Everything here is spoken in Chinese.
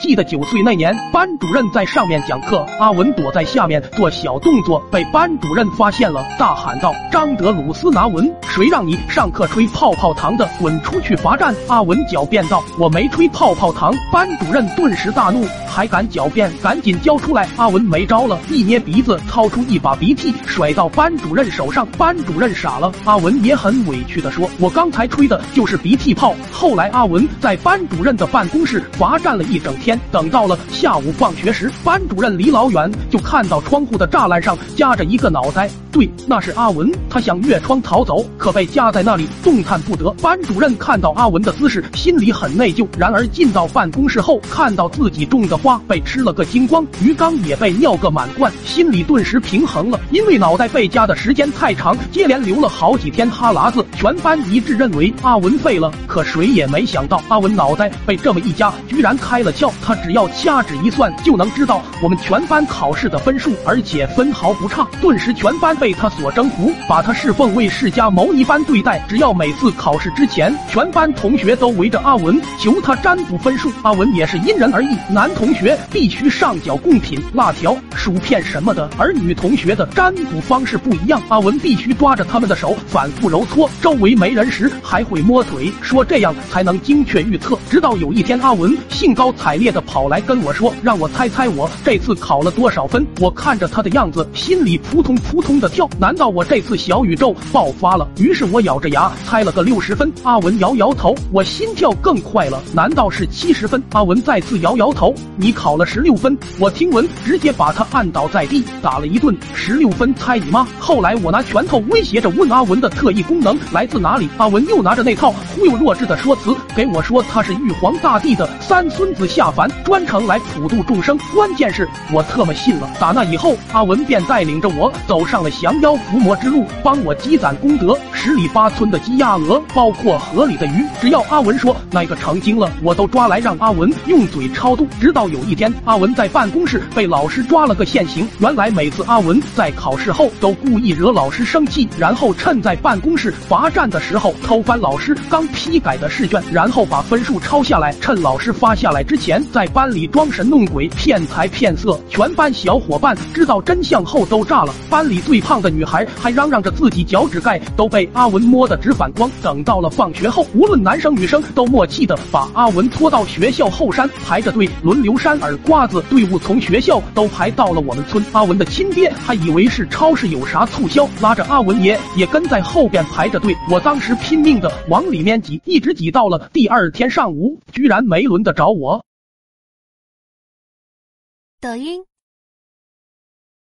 记得九岁那年，班主任在上面讲课，阿文躲在下面做小动作，被班主任发现了，大喊道：“张德鲁斯拿文，谁让你上课吹泡泡糖的？滚出去罚站！”阿文狡辩道：“我没吹泡泡糖。”班主任顿时大怒，还敢狡辩，赶紧交出来！阿文没招了，一捏鼻子，掏出一把鼻涕，甩到班主任手上。班主任傻了，阿文也很委屈的说：“我刚才吹的就是鼻涕泡。”后来阿文在班主任的办公室罚站了一整天。等到了下午放学时，班主任离老远就看到窗户的栅栏上夹着一个脑袋，对，那是阿文。他想越窗逃走，可被夹在那里，动弹不得。班主任看到阿文的姿势，心里很内疚。然而进到办公室后，看到自己种的花被吃了个精光，鱼缸也被尿个满贯，心里顿时平衡了。因为脑袋被夹的时间太长，接连流了好几天哈喇子，全班一致认为阿文废了。可谁也没想到，阿文脑袋被这么一夹，居然开了窍。他只要掐指一算，就能知道我们全班考试的分数，而且分毫不差。顿时，全班被他所征服，把他侍奉为释迦牟尼般对待。只要每次考试之前，全班同学都围着阿文求他占卜分数，阿文也是因人而异。男同学必须上缴贡品、辣条、薯片什么的，而女同学的占卜方式不一样。阿文必须抓着他们的手反复揉搓，周围没人时还会摸腿，说这样才能精确预测。直到有一天，阿文兴高采烈的。跑来跟我说，让我猜猜我这次考了多少分。我看着他的样子，心里扑通扑通的跳。难道我这次小宇宙爆发了？于是我咬着牙猜了个六十分。阿文摇摇头，我心跳更快了。难道是七十分？阿文再次摇摇头，你考了十六分。我听闻，直接把他按倒在地，打了一顿。十六分，猜你妈！后来我拿拳头威胁着问阿文的特异功能来自哪里。阿文又拿着那套忽悠弱智的说辞给我说他是玉皇大帝的三孙子下凡。专程来普度众生，关键是我特么信了。打那以后，阿文便带领着我走上了降妖伏魔之路，帮我积攒功德。十里八村的鸡鸭鹅，包括河里的鱼，只要阿文说那个成精了，我都抓来让阿文用嘴超度。直到有一天，阿文在办公室被老师抓了个现行。原来每次阿文在考试后都故意惹老师生气，然后趁在办公室罚站的时候偷翻老师刚批改的试卷，然后把分数抄下来，趁老师发下来之前在。班里装神弄鬼、骗财骗色，全班小伙伴知道真相后都炸了。班里最胖的女孩还嚷嚷着自己脚趾盖都被阿文摸得直反光。等到了放学后，无论男生女生都默契的把阿文拖到学校后山排着队轮流扇耳瓜子。队伍从学校都排到了我们村。阿文的亲爹还以为是超市有啥促销，拉着阿文爷也跟在后边排着队。我当时拼命的往里面挤，一直挤到了第二天上午，居然没轮得着我。抖音。